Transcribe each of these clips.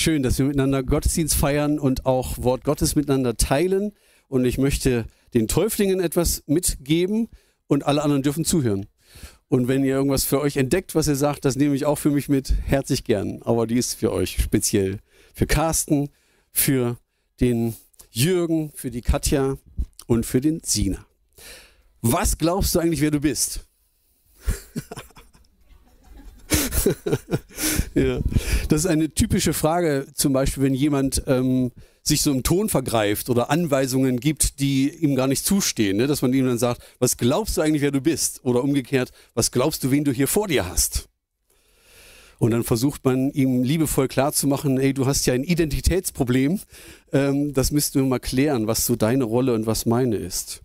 schön, dass wir miteinander Gottesdienst feiern und auch Wort Gottes miteinander teilen. Und ich möchte den Täuflingen etwas mitgeben und alle anderen dürfen zuhören. Und wenn ihr irgendwas für euch entdeckt, was ihr sagt, das nehme ich auch für mich mit, herzlich gern. Aber die ist für euch speziell. Für Carsten, für den Jürgen, für die Katja und für den Sina. Was glaubst du eigentlich, wer du bist? ja. Das ist eine typische Frage, zum Beispiel, wenn jemand ähm, sich so im Ton vergreift oder Anweisungen gibt, die ihm gar nicht zustehen, ne? dass man ihm dann sagt, was glaubst du eigentlich, wer du bist? Oder umgekehrt, was glaubst du, wen du hier vor dir hast? Und dann versucht man ihm liebevoll klarzumachen, ey, du hast ja ein Identitätsproblem, ähm, das müssten wir mal klären, was so deine Rolle und was meine ist.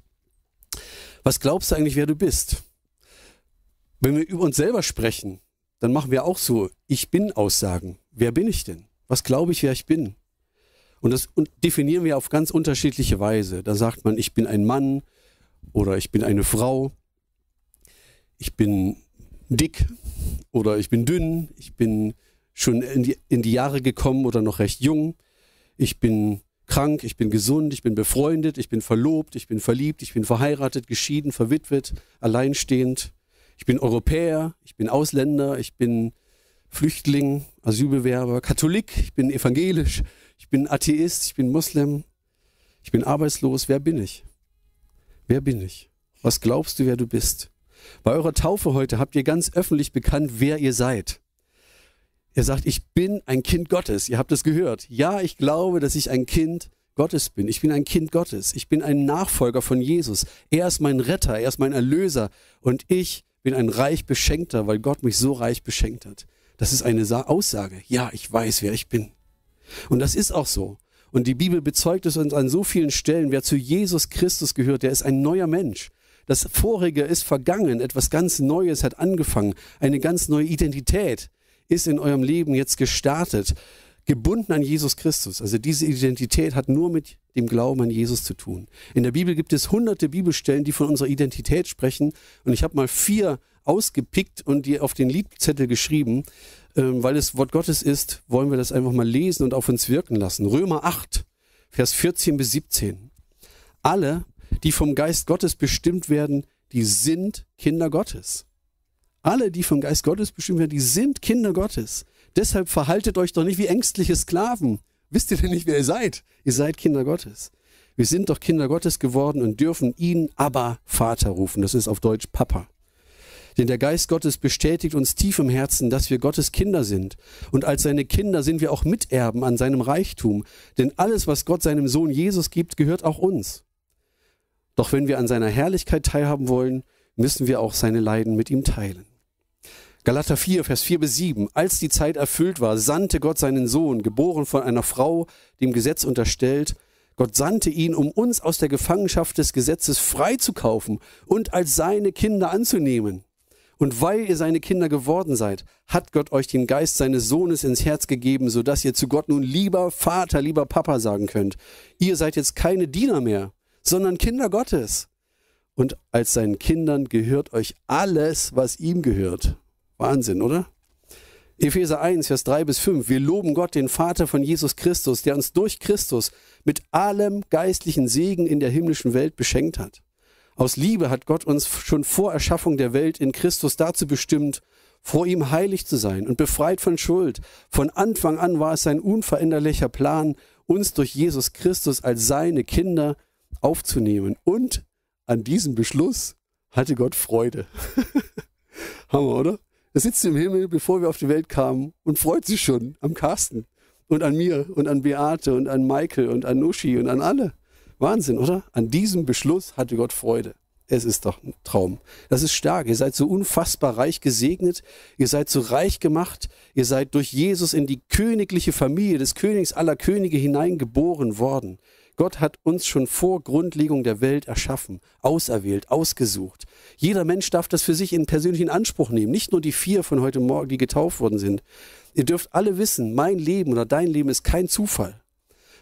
Was glaubst du eigentlich, wer du bist? Wenn wir über uns selber sprechen, dann machen wir auch so Ich bin Aussagen. Wer bin ich denn? Was glaube ich, wer ich bin? Und das definieren wir auf ganz unterschiedliche Weise. Da sagt man, ich bin ein Mann oder ich bin eine Frau, ich bin dick oder ich bin dünn, ich bin schon in die, in die Jahre gekommen oder noch recht jung, ich bin krank, ich bin gesund, ich bin befreundet, ich bin verlobt, ich bin verliebt, ich bin verheiratet, geschieden, verwitwet, alleinstehend, ich bin Europäer, ich bin Ausländer, ich bin Flüchtling, Asylbewerber, Katholik, ich bin evangelisch, ich bin Atheist, ich bin Muslim, ich bin arbeitslos. Wer bin ich? Wer bin ich? Was glaubst du, wer du bist? Bei eurer Taufe heute habt ihr ganz öffentlich bekannt, wer ihr seid. Ihr sagt, ich bin ein Kind Gottes. Ihr habt es gehört. Ja, ich glaube, dass ich ein Kind Gottes bin. Ich bin ein Kind Gottes. Ich bin ein Nachfolger von Jesus. Er ist mein Retter, er ist mein Erlöser. Und ich bin ein reich Beschenkter, weil Gott mich so reich beschenkt hat. Das ist eine Aussage. Ja, ich weiß, wer ich bin. Und das ist auch so. Und die Bibel bezeugt es uns an so vielen Stellen. Wer zu Jesus Christus gehört, der ist ein neuer Mensch. Das Vorige ist vergangen. Etwas ganz Neues hat angefangen. Eine ganz neue Identität ist in eurem Leben jetzt gestartet gebunden an Jesus Christus. Also diese Identität hat nur mit dem Glauben an Jesus zu tun. In der Bibel gibt es hunderte Bibelstellen, die von unserer Identität sprechen. Und ich habe mal vier ausgepickt und die auf den Liedzettel geschrieben. Ähm, weil es Wort Gottes ist, wollen wir das einfach mal lesen und auf uns wirken lassen. Römer 8, Vers 14 bis 17. Alle, die vom Geist Gottes bestimmt werden, die sind Kinder Gottes. Alle, die vom Geist Gottes bestimmt werden, die sind Kinder Gottes. Deshalb verhaltet euch doch nicht wie ängstliche Sklaven. Wisst ihr denn nicht, wer ihr seid? Ihr seid Kinder Gottes. Wir sind doch Kinder Gottes geworden und dürfen ihn aber Vater rufen. Das ist auf Deutsch Papa. Denn der Geist Gottes bestätigt uns tief im Herzen, dass wir Gottes Kinder sind. Und als seine Kinder sind wir auch Miterben an seinem Reichtum. Denn alles, was Gott seinem Sohn Jesus gibt, gehört auch uns. Doch wenn wir an seiner Herrlichkeit teilhaben wollen, müssen wir auch seine Leiden mit ihm teilen. Galater 4, Vers 4 bis 7. Als die Zeit erfüllt war, sandte Gott seinen Sohn, geboren von einer Frau, dem Gesetz unterstellt. Gott sandte ihn, um uns aus der Gefangenschaft des Gesetzes freizukaufen und als seine Kinder anzunehmen. Und weil ihr seine Kinder geworden seid, hat Gott euch den Geist seines Sohnes ins Herz gegeben, so dass ihr zu Gott nun lieber Vater, lieber Papa sagen könnt. Ihr seid jetzt keine Diener mehr, sondern Kinder Gottes. Und als seinen Kindern gehört euch alles, was ihm gehört. Wahnsinn, oder? Epheser 1, Vers 3 bis 5. Wir loben Gott, den Vater von Jesus Christus, der uns durch Christus mit allem geistlichen Segen in der himmlischen Welt beschenkt hat. Aus Liebe hat Gott uns schon vor Erschaffung der Welt in Christus dazu bestimmt, vor ihm heilig zu sein und befreit von Schuld. Von Anfang an war es sein unveränderlicher Plan, uns durch Jesus Christus als seine Kinder aufzunehmen. Und an diesem Beschluss hatte Gott Freude. Hammer, oder? Er sitzt im Himmel, bevor wir auf die Welt kamen und freut sich schon am Carsten und an mir und an Beate und an Michael und an Nushi und an alle. Wahnsinn, oder? An diesem Beschluss hatte Gott Freude. Es ist doch ein Traum. Das ist stark. Ihr seid so unfassbar reich gesegnet. Ihr seid so reich gemacht. Ihr seid durch Jesus in die königliche Familie des Königs aller Könige hineingeboren worden. Gott hat uns schon vor Grundlegung der Welt erschaffen, auserwählt, ausgesucht. Jeder Mensch darf das für sich in persönlichen Anspruch nehmen, nicht nur die vier von heute Morgen, die getauft worden sind. Ihr dürft alle wissen, mein Leben oder dein Leben ist kein Zufall.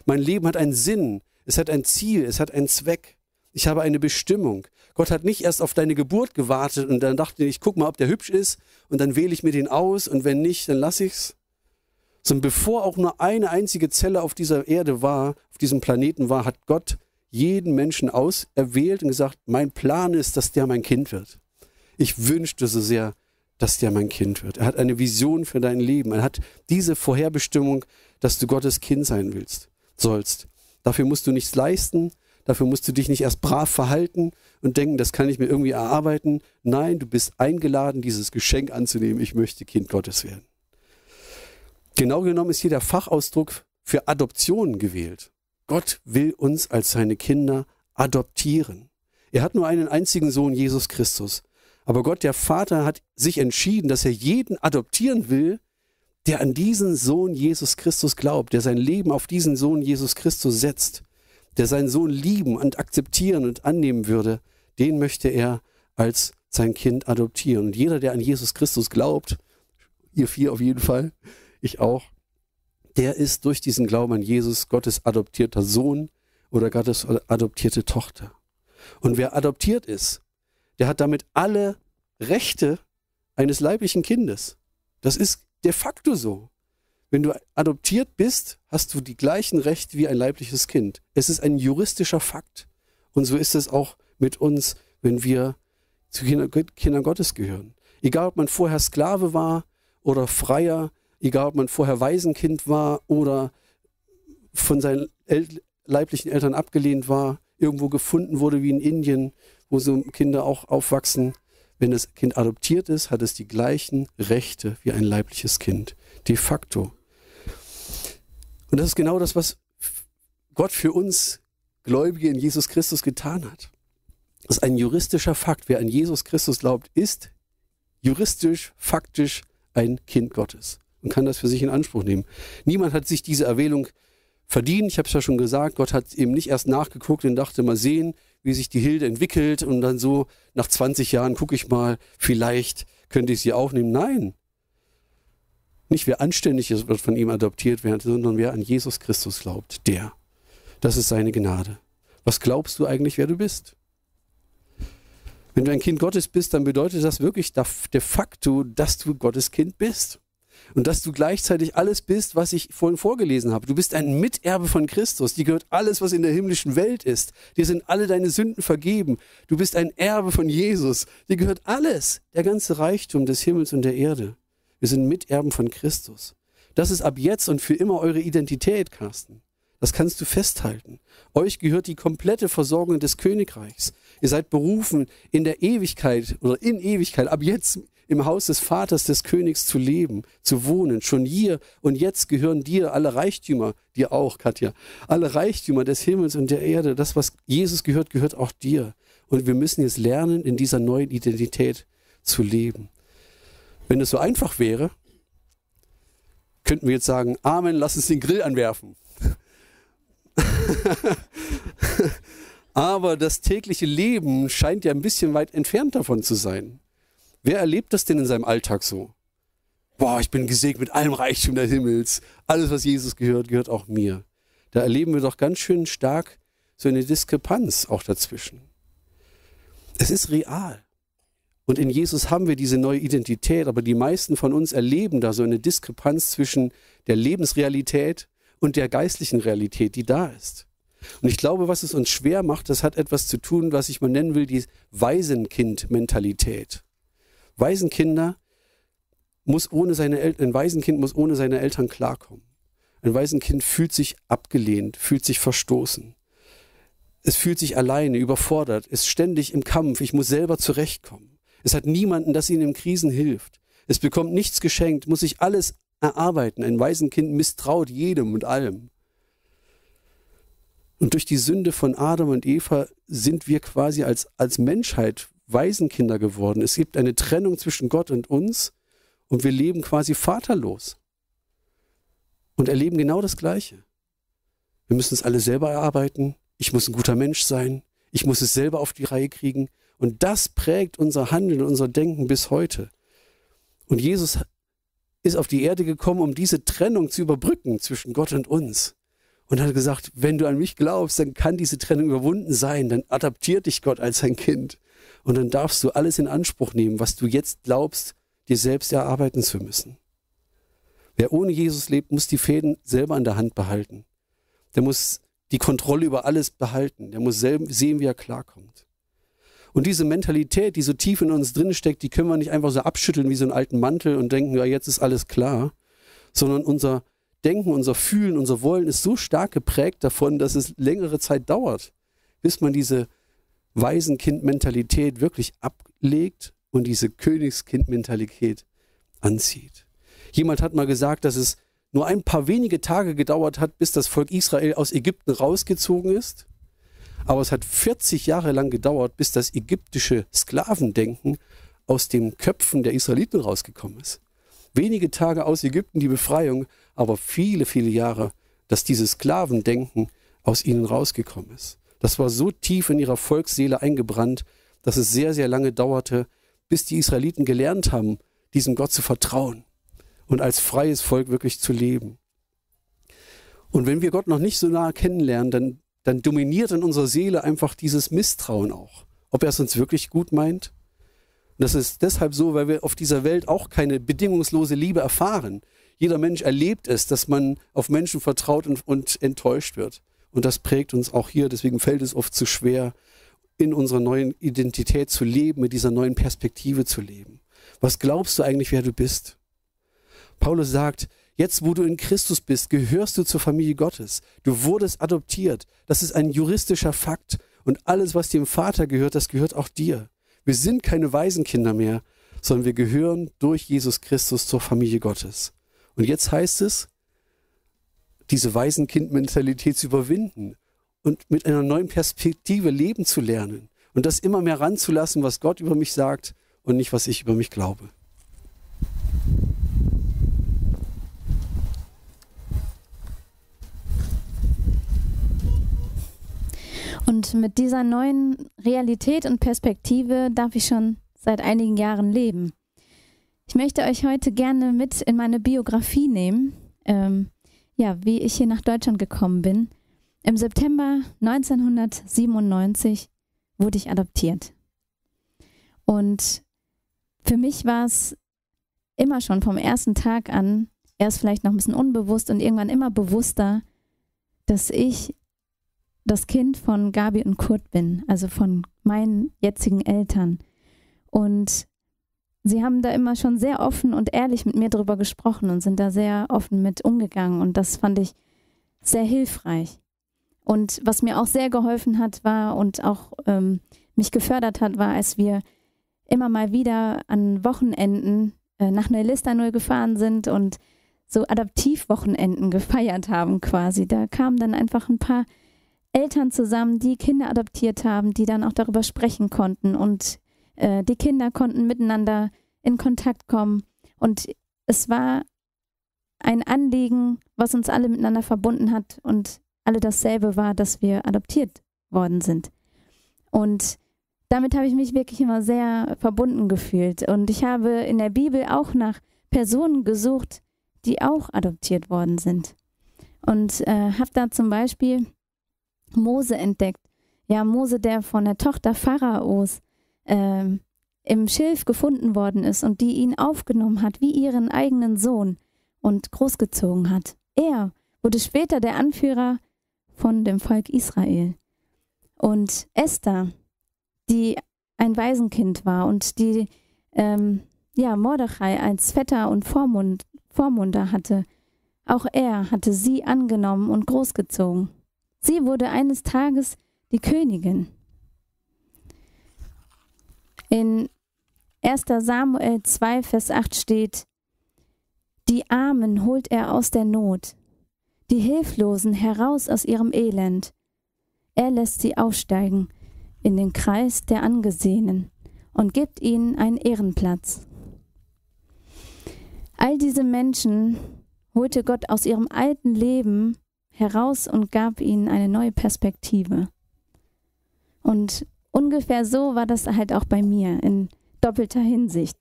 Mein Leben hat einen Sinn, es hat ein Ziel, es hat einen Zweck. Ich habe eine Bestimmung. Gott hat nicht erst auf deine Geburt gewartet und dann dachte ich, guck mal, ob der hübsch ist und dann wähle ich mir den aus und wenn nicht, dann lass ich's. Sondern bevor auch nur eine einzige Zelle auf dieser Erde war, auf diesem Planeten war, hat Gott jeden Menschen auserwählt und gesagt, mein Plan ist, dass der mein Kind wird. Ich wünschte so sehr, dass der mein Kind wird. Er hat eine Vision für dein Leben. Er hat diese Vorherbestimmung, dass du Gottes Kind sein willst, sollst. Dafür musst du nichts leisten. Dafür musst du dich nicht erst brav verhalten und denken, das kann ich mir irgendwie erarbeiten. Nein, du bist eingeladen, dieses Geschenk anzunehmen. Ich möchte Kind Gottes werden. Genau genommen ist hier der Fachausdruck für Adoption gewählt. Gott will uns als seine Kinder adoptieren. Er hat nur einen einzigen Sohn, Jesus Christus. Aber Gott, der Vater, hat sich entschieden, dass er jeden adoptieren will, der an diesen Sohn Jesus Christus glaubt, der sein Leben auf diesen Sohn Jesus Christus setzt, der seinen Sohn lieben und akzeptieren und annehmen würde, den möchte er als sein Kind adoptieren. Und jeder, der an Jesus Christus glaubt, ihr vier auf jeden Fall, ich auch, der ist durch diesen Glauben an Jesus Gottes adoptierter Sohn oder Gottes adoptierte Tochter. Und wer adoptiert ist, der hat damit alle Rechte eines leiblichen Kindes. Das ist de facto so. Wenn du adoptiert bist, hast du die gleichen Rechte wie ein leibliches Kind. Es ist ein juristischer Fakt. Und so ist es auch mit uns, wenn wir zu Kindern Gottes gehören. Egal, ob man vorher Sklave war oder Freier, egal, ob man vorher Waisenkind war oder von seinen El leiblichen Eltern abgelehnt war, irgendwo gefunden wurde wie in Indien, wo so Kinder auch aufwachsen. Wenn das Kind adoptiert ist, hat es die gleichen Rechte wie ein leibliches Kind. De facto. Und das ist genau das, was Gott für uns Gläubige in Jesus Christus getan hat. Das ist ein juristischer Fakt. Wer an Jesus Christus glaubt, ist juristisch, faktisch ein Kind Gottes und kann das für sich in Anspruch nehmen. Niemand hat sich diese Erwählung verdient. Ich habe es ja schon gesagt, Gott hat eben nicht erst nachgeguckt und dachte, mal sehen, wie sich die Hilde entwickelt und dann so nach 20 Jahren gucke ich mal, vielleicht könnte ich sie auch nehmen. Nein. Nicht wer anständig ist, wird von ihm adoptiert werden, sondern wer an Jesus Christus glaubt, der. Das ist seine Gnade. Was glaubst du eigentlich, wer du bist? Wenn du ein Kind Gottes bist, dann bedeutet das wirklich de facto, dass du Gottes Kind bist und dass du gleichzeitig alles bist, was ich vorhin vorgelesen habe. Du bist ein Miterbe von Christus. Dir gehört alles, was in der himmlischen Welt ist. Dir sind alle deine Sünden vergeben. Du bist ein Erbe von Jesus. Dir gehört alles, der ganze Reichtum des Himmels und der Erde. Wir sind Miterben von Christus. Das ist ab jetzt und für immer eure Identität, Carsten. Das kannst du festhalten. Euch gehört die komplette Versorgung des Königreichs. Ihr seid berufen, in der Ewigkeit oder in Ewigkeit, ab jetzt im Haus des Vaters des Königs zu leben, zu wohnen. Schon hier und jetzt gehören dir alle Reichtümer, dir auch, Katja, alle Reichtümer des Himmels und der Erde. Das, was Jesus gehört, gehört auch dir. Und wir müssen jetzt lernen, in dieser neuen Identität zu leben. Wenn es so einfach wäre, könnten wir jetzt sagen, Amen, lass uns den Grill anwerfen. Aber das tägliche Leben scheint ja ein bisschen weit entfernt davon zu sein. Wer erlebt das denn in seinem Alltag so? Boah, ich bin gesegnet mit allem Reichtum des Himmels. Alles, was Jesus gehört, gehört auch mir. Da erleben wir doch ganz schön stark so eine Diskrepanz auch dazwischen. Es ist real. Und in Jesus haben wir diese neue Identität, aber die meisten von uns erleben da so eine Diskrepanz zwischen der Lebensrealität und der geistlichen Realität, die da ist. Und ich glaube, was es uns schwer macht, das hat etwas zu tun, was ich mal nennen will, die Waisenkind-Mentalität. Waisenkinder muss ohne seine Eltern, ein Waisenkind muss ohne seine Eltern klarkommen. Ein Waisenkind fühlt sich abgelehnt, fühlt sich verstoßen. Es fühlt sich alleine, überfordert, ist ständig im Kampf, ich muss selber zurechtkommen. Es hat niemanden, das ihnen in Krisen hilft. Es bekommt nichts geschenkt, muss sich alles erarbeiten. Ein Waisenkind misstraut jedem und allem. Und durch die Sünde von Adam und Eva sind wir quasi als, als Menschheit Waisenkinder geworden. Es gibt eine Trennung zwischen Gott und uns und wir leben quasi vaterlos und erleben genau das Gleiche. Wir müssen es alle selber erarbeiten. Ich muss ein guter Mensch sein. Ich muss es selber auf die Reihe kriegen. Und das prägt unser Handeln, unser Denken bis heute. Und Jesus ist auf die Erde gekommen, um diese Trennung zu überbrücken zwischen Gott und uns. Und hat gesagt, wenn du an mich glaubst, dann kann diese Trennung überwunden sein. Dann adaptiert dich Gott als sein Kind. Und dann darfst du alles in Anspruch nehmen, was du jetzt glaubst, dir selbst erarbeiten zu müssen. Wer ohne Jesus lebt, muss die Fäden selber in der Hand behalten. Der muss die Kontrolle über alles behalten. Der muss sehen, wie er klarkommt. Und diese Mentalität, die so tief in uns drin steckt, die können wir nicht einfach so abschütteln wie so einen alten Mantel und denken, ja, jetzt ist alles klar, sondern unser Denken, unser Fühlen, unser Wollen ist so stark geprägt davon, dass es längere Zeit dauert, bis man diese Waisenkind-Mentalität wirklich ablegt und diese Königskind-Mentalität anzieht. Jemand hat mal gesagt, dass es nur ein paar wenige Tage gedauert hat, bis das Volk Israel aus Ägypten rausgezogen ist. Aber es hat 40 Jahre lang gedauert, bis das ägyptische Sklavendenken aus den Köpfen der Israeliten rausgekommen ist. Wenige Tage aus Ägypten die Befreiung, aber viele, viele Jahre, dass dieses Sklavendenken aus ihnen rausgekommen ist. Das war so tief in ihrer Volksseele eingebrannt, dass es sehr, sehr lange dauerte, bis die Israeliten gelernt haben, diesem Gott zu vertrauen und als freies Volk wirklich zu leben. Und wenn wir Gott noch nicht so nah kennenlernen, dann, dann dominiert in unserer Seele einfach dieses Misstrauen auch, ob er es uns wirklich gut meint. Und das ist deshalb so, weil wir auf dieser Welt auch keine bedingungslose Liebe erfahren. Jeder Mensch erlebt es, dass man auf Menschen vertraut und, und enttäuscht wird. Und das prägt uns auch hier. Deswegen fällt es oft zu schwer, in unserer neuen Identität zu leben, mit dieser neuen Perspektive zu leben. Was glaubst du eigentlich, wer du bist? Paulus sagt, jetzt wo du in Christus bist, gehörst du zur Familie Gottes. Du wurdest adoptiert. Das ist ein juristischer Fakt. Und alles, was dem Vater gehört, das gehört auch dir. Wir sind keine Waisenkinder mehr, sondern wir gehören durch Jesus Christus zur Familie Gottes. Und jetzt heißt es, diese Waisenkind-Mentalität zu überwinden und mit einer neuen Perspektive leben zu lernen und das immer mehr ranzulassen, was Gott über mich sagt und nicht, was ich über mich glaube. Und mit dieser neuen Realität und Perspektive darf ich schon seit einigen Jahren leben. Ich möchte euch heute gerne mit in meine Biografie nehmen, ähm, ja, wie ich hier nach Deutschland gekommen bin. Im September 1997 wurde ich adoptiert. Und für mich war es immer schon vom ersten Tag an, erst vielleicht noch ein bisschen unbewusst und irgendwann immer bewusster, dass ich das Kind von Gabi und Kurt bin, also von meinen jetzigen Eltern. Und sie haben da immer schon sehr offen und ehrlich mit mir darüber gesprochen und sind da sehr offen mit umgegangen. Und das fand ich sehr hilfreich. Und was mir auch sehr geholfen hat, war und auch ähm, mich gefördert hat, war, als wir immer mal wieder an Wochenenden äh, nach Neulista gefahren sind und so Adaptivwochenenden gefeiert haben quasi. Da kamen dann einfach ein paar Eltern zusammen, die Kinder adoptiert haben, die dann auch darüber sprechen konnten und äh, die Kinder konnten miteinander in Kontakt kommen. Und es war ein Anliegen, was uns alle miteinander verbunden hat und alle dasselbe war, dass wir adoptiert worden sind. Und damit habe ich mich wirklich immer sehr verbunden gefühlt. Und ich habe in der Bibel auch nach Personen gesucht, die auch adoptiert worden sind. Und äh, habe da zum Beispiel Mose entdeckt. Ja, Mose, der von der Tochter Pharaos äh, im Schilf gefunden worden ist und die ihn aufgenommen hat wie ihren eigenen Sohn und großgezogen hat. Er wurde später der Anführer von dem Volk Israel. Und Esther, die ein Waisenkind war und die ähm, ja, Mordechai als Vetter und Vormund, Vormunder hatte, auch er hatte sie angenommen und großgezogen. Sie wurde eines Tages die Königin. In 1. Samuel 2, Vers 8 steht, Die Armen holt er aus der Not, die Hilflosen heraus aus ihrem Elend. Er lässt sie aufsteigen in den Kreis der Angesehenen und gibt ihnen einen Ehrenplatz. All diese Menschen holte Gott aus ihrem alten Leben heraus und gab ihnen eine neue Perspektive. Und ungefähr so war das halt auch bei mir in doppelter Hinsicht.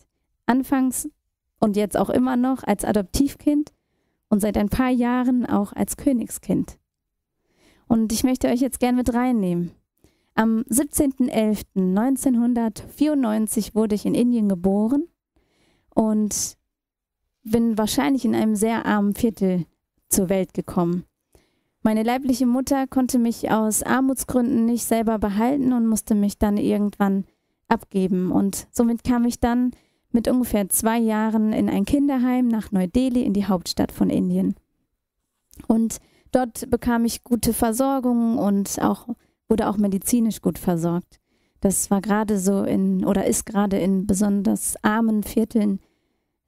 Anfangs und jetzt auch immer noch als Adoptivkind und seit ein paar Jahren auch als Königskind. Und ich möchte euch jetzt gern mit reinnehmen. Am 17.11.1994 wurde ich in Indien geboren und bin wahrscheinlich in einem sehr armen Viertel zur Welt gekommen. Meine leibliche Mutter konnte mich aus Armutsgründen nicht selber behalten und musste mich dann irgendwann abgeben. Und somit kam ich dann mit ungefähr zwei Jahren in ein Kinderheim nach Neu-Delhi in die Hauptstadt von Indien. Und dort bekam ich gute Versorgung und auch wurde auch medizinisch gut versorgt. Das war gerade so in oder ist gerade in besonders armen Vierteln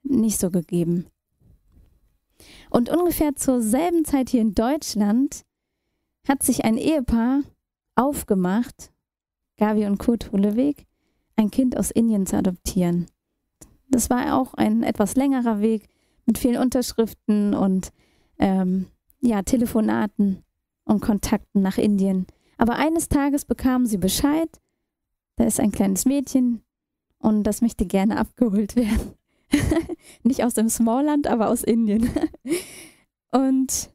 nicht so gegeben. Und ungefähr zur selben Zeit hier in Deutschland hat sich ein Ehepaar aufgemacht, Gavi und Kurt Hulleweg, ein Kind aus Indien zu adoptieren. Das war auch ein etwas längerer Weg mit vielen Unterschriften und ähm, ja, Telefonaten und Kontakten nach Indien. Aber eines Tages bekamen sie Bescheid, da ist ein kleines Mädchen und das möchte gerne abgeholt werden. Nicht aus dem Smallland, aber aus Indien. und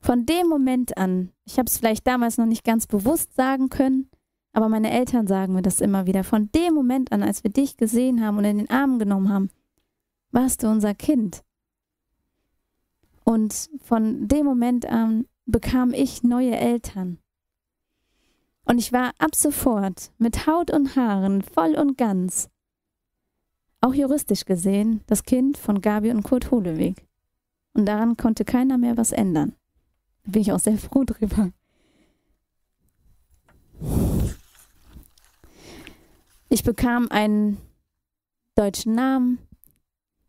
von dem Moment an, ich habe es vielleicht damals noch nicht ganz bewusst sagen können, aber meine Eltern sagen mir das immer wieder. Von dem Moment an, als wir dich gesehen haben und in den Arm genommen haben, warst du unser Kind. Und von dem Moment an bekam ich neue Eltern. Und ich war ab sofort mit Haut und Haaren voll und ganz, auch juristisch gesehen, das Kind von Gabi und Kurt Holeweg. Und daran konnte keiner mehr was ändern. Da bin ich auch sehr froh drüber. Ich bekam einen deutschen Namen,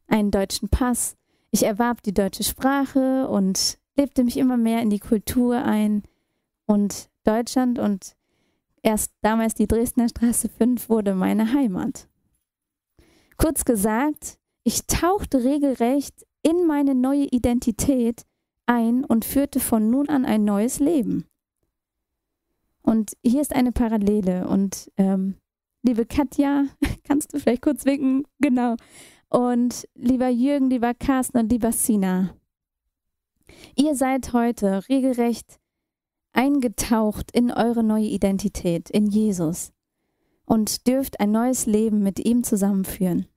einen deutschen Pass. Ich erwarb die deutsche Sprache und lebte mich immer mehr in die Kultur ein. Und Deutschland und Erst damals die Dresdner Straße 5 wurde meine Heimat. Kurz gesagt, ich tauchte regelrecht in meine neue Identität ein und führte von nun an ein neues Leben. Und hier ist eine Parallele. Und ähm, liebe Katja, kannst du vielleicht kurz winken? Genau. Und lieber Jürgen, lieber Carsten und lieber Sina, ihr seid heute regelrecht eingetaucht in eure neue Identität, in Jesus und dürft ein neues Leben mit ihm zusammenführen.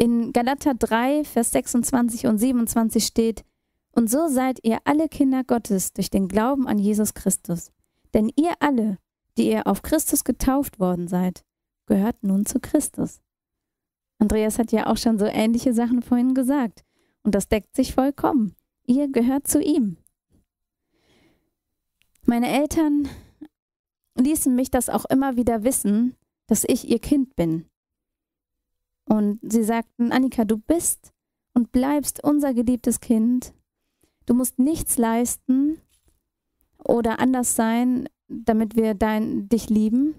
In Galater 3, Vers 26 und 27 steht, und so seid ihr alle Kinder Gottes durch den Glauben an Jesus Christus. Denn ihr alle, die ihr auf Christus getauft worden seid, gehört nun zu Christus. Andreas hat ja auch schon so ähnliche Sachen vorhin gesagt. Und das deckt sich vollkommen. Ihr gehört zu ihm. Meine Eltern ließen mich das auch immer wieder wissen, dass ich ihr Kind bin. Und sie sagten, Annika, du bist und bleibst unser geliebtes Kind. Du musst nichts leisten oder anders sein, damit wir dein, dich lieben.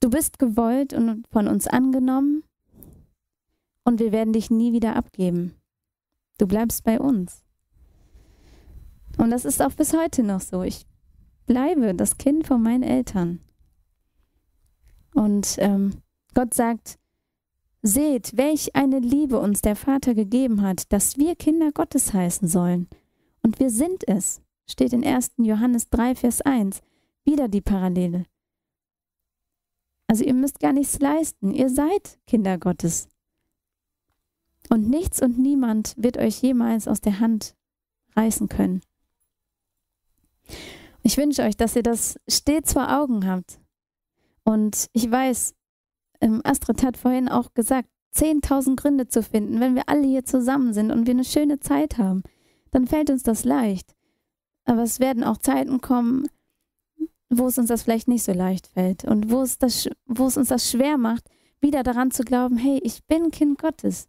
Du bist gewollt und von uns angenommen und wir werden dich nie wieder abgeben. Du bleibst bei uns. Und das ist auch bis heute noch so. Ich bleibe das Kind von meinen Eltern. Und ähm, Gott sagt, seht, welch eine Liebe uns der Vater gegeben hat, dass wir Kinder Gottes heißen sollen. Und wir sind es. Steht in 1. Johannes 3, Vers 1. Wieder die Parallele. Also ihr müsst gar nichts leisten. Ihr seid Kinder Gottes. Und nichts und niemand wird euch jemals aus der Hand reißen können. Ich wünsche euch, dass ihr das stets vor Augen habt. Und ich weiß, ähm, Astrid hat vorhin auch gesagt, 10.000 Gründe zu finden, wenn wir alle hier zusammen sind und wir eine schöne Zeit haben, dann fällt uns das leicht. Aber es werden auch Zeiten kommen, wo es uns das vielleicht nicht so leicht fällt und wo es, das, wo es uns das schwer macht, wieder daran zu glauben, hey, ich bin Kind Gottes.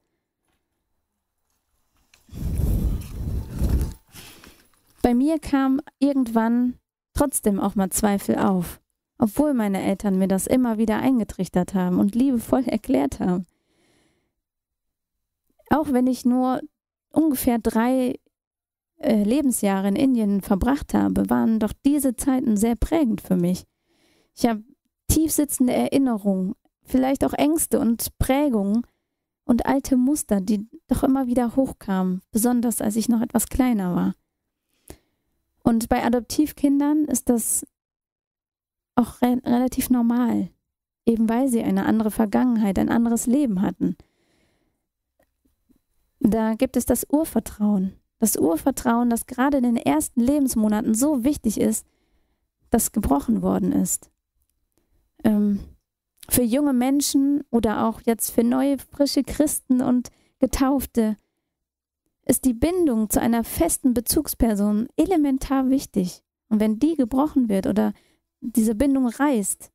Bei mir kam irgendwann trotzdem auch mal Zweifel auf, obwohl meine Eltern mir das immer wieder eingetrichtert haben und liebevoll erklärt haben. Auch wenn ich nur ungefähr drei äh, Lebensjahre in Indien verbracht habe, waren doch diese Zeiten sehr prägend für mich. Ich habe tiefsitzende Erinnerungen, vielleicht auch Ängste und Prägungen und alte Muster, die doch immer wieder hochkamen, besonders als ich noch etwas kleiner war. Und bei Adoptivkindern ist das auch re relativ normal, eben weil sie eine andere Vergangenheit, ein anderes Leben hatten. da gibt es das Urvertrauen. Das Urvertrauen, das gerade in den ersten Lebensmonaten so wichtig ist, das gebrochen worden ist. Ähm, für junge Menschen oder auch jetzt für neue, frische Christen und Getaufte ist die Bindung zu einer festen Bezugsperson elementar wichtig. Und wenn die gebrochen wird oder diese Bindung reißt,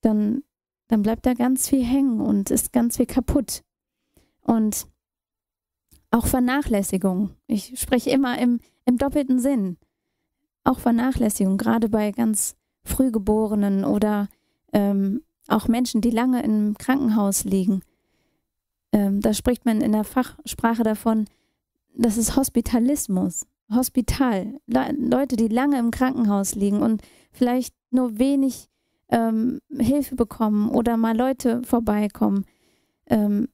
dann, dann bleibt da ganz viel hängen und ist ganz viel kaputt. Und auch Vernachlässigung. Ich spreche immer im, im doppelten Sinn. Auch Vernachlässigung, gerade bei ganz Frühgeborenen oder ähm, auch Menschen, die lange im Krankenhaus liegen. Ähm, da spricht man in der Fachsprache davon, das ist Hospitalismus. Hospital. Le Leute, die lange im Krankenhaus liegen und vielleicht nur wenig ähm, Hilfe bekommen oder mal Leute vorbeikommen. Ähm,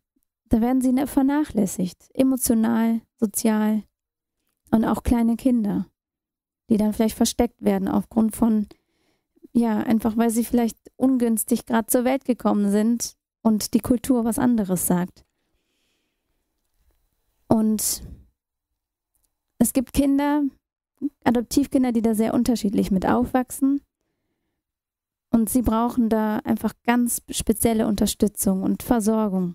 da werden sie ne, vernachlässigt. Emotional, sozial und auch kleine Kinder, die dann vielleicht versteckt werden aufgrund von ja, einfach weil sie vielleicht ungünstig gerade zur Welt gekommen sind und die Kultur was anderes sagt. Und es gibt Kinder, Adoptivkinder, die da sehr unterschiedlich mit aufwachsen. Und sie brauchen da einfach ganz spezielle Unterstützung und Versorgung.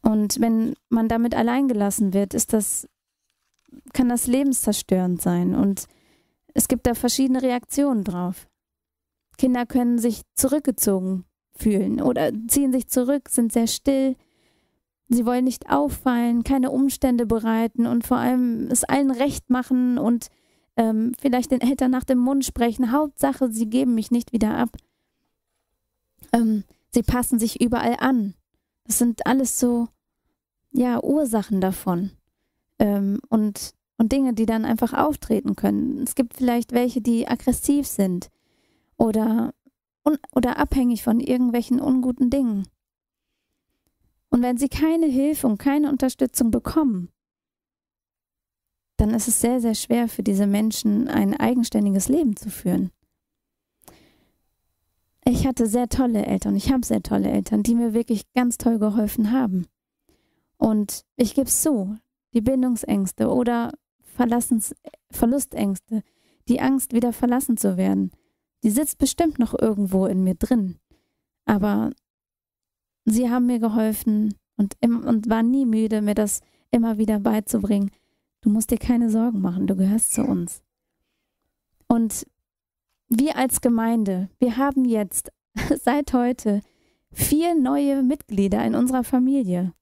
Und wenn man damit alleingelassen wird, ist das, kann das lebenszerstörend sein. Und es gibt da verschiedene Reaktionen drauf. Kinder können sich zurückgezogen fühlen oder ziehen sich zurück, sind sehr still. Sie wollen nicht auffallen, keine Umstände bereiten und vor allem es allen recht machen und ähm, vielleicht den Eltern nach dem Mund sprechen. Hauptsache, sie geben mich nicht wieder ab. Ähm, sie passen sich überall an. Das sind alles so, ja, Ursachen davon. Ähm, und und Dinge, die dann einfach auftreten können. Es gibt vielleicht welche, die aggressiv sind oder, oder abhängig von irgendwelchen unguten Dingen. Und wenn sie keine Hilfe und keine Unterstützung bekommen, dann ist es sehr, sehr schwer für diese Menschen, ein eigenständiges Leben zu führen. Ich hatte sehr tolle Eltern, ich habe sehr tolle Eltern, die mir wirklich ganz toll geholfen haben. Und ich gebe es zu, die Bindungsängste oder Verlassens Verlustängste, die Angst, wieder verlassen zu werden, die sitzt bestimmt noch irgendwo in mir drin. Aber sie haben mir geholfen und, im, und waren nie müde, mir das immer wieder beizubringen. Du musst dir keine Sorgen machen, du gehörst zu uns. Und wir als Gemeinde, wir haben jetzt seit heute vier neue Mitglieder in unserer Familie.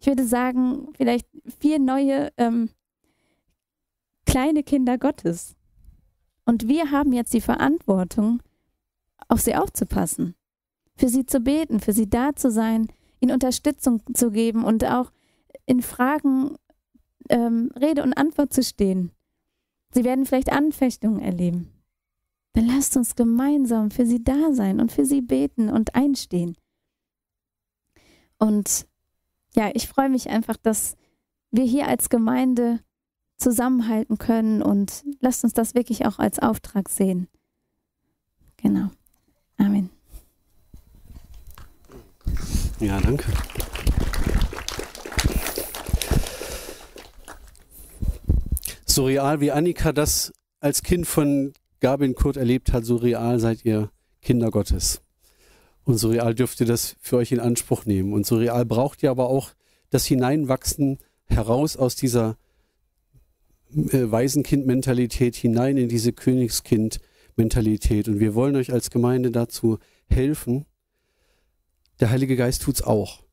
Ich würde sagen, vielleicht vier neue ähm, kleine Kinder Gottes. Und wir haben jetzt die Verantwortung, auf sie aufzupassen, für sie zu beten, für sie da zu sein, ihnen Unterstützung zu geben und auch in Fragen ähm, Rede und Antwort zu stehen. Sie werden vielleicht Anfechtungen erleben. Dann lasst uns gemeinsam für sie da sein und für sie beten und einstehen. Und ja, ich freue mich einfach, dass wir hier als Gemeinde zusammenhalten können und lasst uns das wirklich auch als Auftrag sehen. Genau. Amen. Ja, danke. So real wie Annika das als Kind von Gabin Kurt erlebt hat, so real seid ihr Kinder Gottes. Und so real dürft ihr das für euch in Anspruch nehmen. Und so real braucht ihr aber auch das Hineinwachsen heraus aus dieser äh, Waisenkind-Mentalität hinein in diese Königskind-Mentalität. Und wir wollen euch als Gemeinde dazu helfen. Der Heilige Geist tut's auch.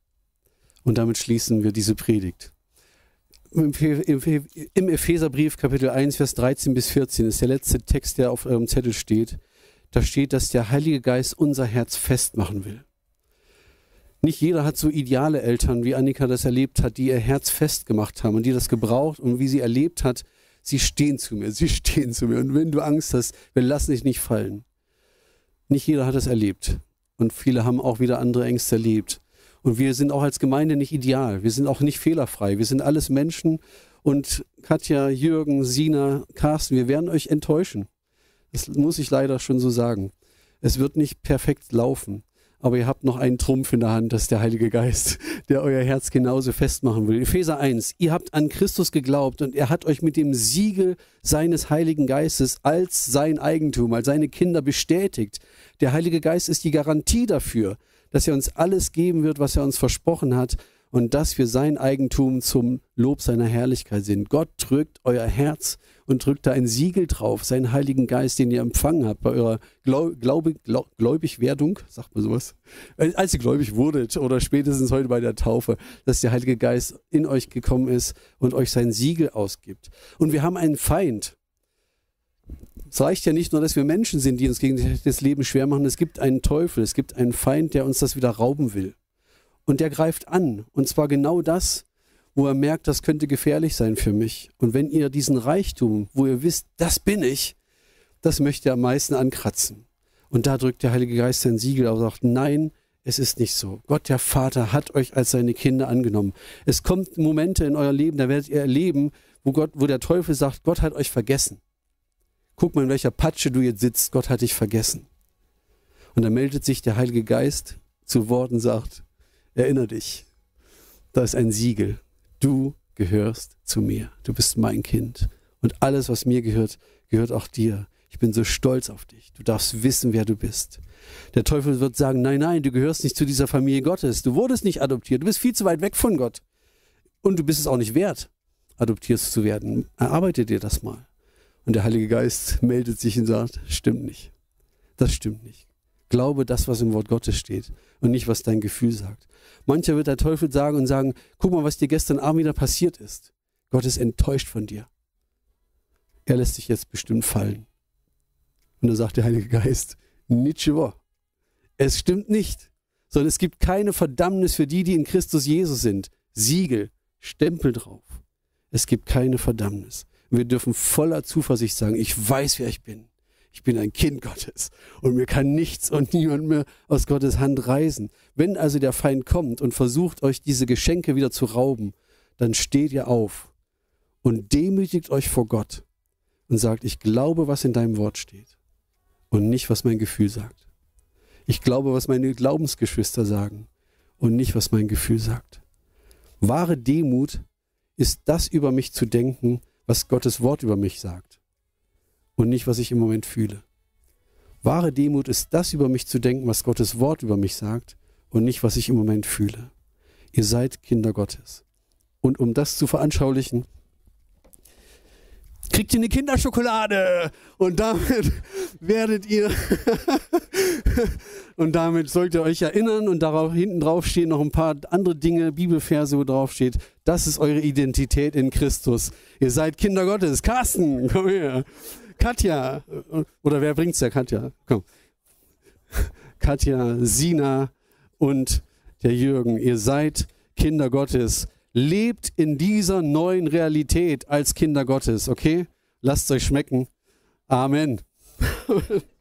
Und damit schließen wir diese Predigt. Im Epheserbrief Kapitel 1, Vers 13 bis 14 ist der letzte Text, der auf eurem Zettel steht. Da steht, dass der Heilige Geist unser Herz festmachen will. Nicht jeder hat so ideale Eltern, wie Annika das erlebt hat, die ihr Herz festgemacht haben und die das gebraucht und wie sie erlebt hat, sie stehen zu mir, sie stehen zu mir. Und wenn du Angst hast, wir lassen dich nicht fallen. Nicht jeder hat das erlebt. Und viele haben auch wieder andere Ängste erlebt. Und wir sind auch als Gemeinde nicht ideal. Wir sind auch nicht fehlerfrei. Wir sind alles Menschen. Und Katja, Jürgen, Sina, Carsten, wir werden euch enttäuschen. Das muss ich leider schon so sagen. Es wird nicht perfekt laufen. Aber ihr habt noch einen Trumpf in der Hand, das ist der Heilige Geist, der euer Herz genauso festmachen will. Epheser 1, ihr habt an Christus geglaubt und er hat euch mit dem Siegel seines Heiligen Geistes als sein Eigentum, als seine Kinder bestätigt. Der Heilige Geist ist die Garantie dafür, dass er uns alles geben wird, was er uns versprochen hat und dass wir sein Eigentum zum Lob seiner Herrlichkeit sind. Gott drückt euer Herz und drückt da ein Siegel drauf, seinen Heiligen Geist, den ihr empfangen habt bei eurer Glaub, Glaube, Glaub, Gläubigwerdung, sagt man sowas, äh, als ihr gläubig wurdet oder spätestens heute bei der Taufe, dass der Heilige Geist in euch gekommen ist und euch sein Siegel ausgibt. Und wir haben einen Feind. Es reicht ja nicht nur, dass wir Menschen sind, die uns gegen das Leben schwer machen. Es gibt einen Teufel, es gibt einen Feind, der uns das wieder rauben will. Und der greift an. Und zwar genau das, wo er merkt, das könnte gefährlich sein für mich. Und wenn ihr diesen Reichtum, wo ihr wisst, das bin ich, das möchte er am meisten ankratzen. Und da drückt der Heilige Geist sein Siegel auf und sagt, nein, es ist nicht so. Gott, der Vater, hat euch als seine Kinder angenommen. Es kommt Momente in euer Leben, da werdet ihr erleben, wo Gott, wo der Teufel sagt, Gott hat euch vergessen. Guck mal, in welcher Patsche du jetzt sitzt, Gott hat dich vergessen. Und da meldet sich der Heilige Geist zu Wort und sagt, erinnere dich, da ist ein Siegel du gehörst zu mir. Du bist mein Kind. Und alles, was mir gehört, gehört auch dir. Ich bin so stolz auf dich. Du darfst wissen, wer du bist. Der Teufel wird sagen, nein, nein, du gehörst nicht zu dieser Familie Gottes. Du wurdest nicht adoptiert. Du bist viel zu weit weg von Gott. Und du bist es auch nicht wert, adoptiert zu werden. Erarbeite dir das mal. Und der Heilige Geist meldet sich und sagt, stimmt nicht. Das stimmt nicht. Glaube das, was im Wort Gottes steht und nicht, was dein Gefühl sagt. Mancher wird der Teufel sagen und sagen, guck mal, was dir gestern Abend wieder passiert ist. Gott ist enttäuscht von dir. Er lässt dich jetzt bestimmt fallen. Und dann sagt der Heilige Geist, Nietzsche Es stimmt nicht, sondern es gibt keine Verdammnis für die, die in Christus Jesus sind. Siegel, Stempel drauf. Es gibt keine Verdammnis. Wir dürfen voller Zuversicht sagen, ich weiß, wer ich bin ich bin ein Kind Gottes und mir kann nichts und niemand mehr aus Gottes Hand reißen. Wenn also der Feind kommt und versucht, euch diese Geschenke wieder zu rauben, dann steht ihr auf und demütigt euch vor Gott und sagt, ich glaube, was in deinem Wort steht und nicht, was mein Gefühl sagt. Ich glaube, was meine Glaubensgeschwister sagen und nicht, was mein Gefühl sagt. Wahre Demut ist das über mich zu denken, was Gottes Wort über mich sagt und nicht, was ich im Moment fühle. Wahre Demut ist das über mich zu denken, was Gottes Wort über mich sagt und nicht, was ich im Moment fühle. Ihr seid Kinder Gottes. Und um das zu veranschaulichen, kriegt ihr eine Kinderschokolade und damit werdet ihr und damit sollt ihr euch erinnern und darauf hinten drauf stehen noch ein paar andere Dinge, Bibelverse, wo drauf steht, das ist eure Identität in Christus. Ihr seid Kinder Gottes. Carsten, komm her. Katja, oder wer bringt's ja? Katja, komm. Katja, Sina und der Jürgen, ihr seid Kinder Gottes. Lebt in dieser neuen Realität als Kinder Gottes, okay? Lasst euch schmecken. Amen.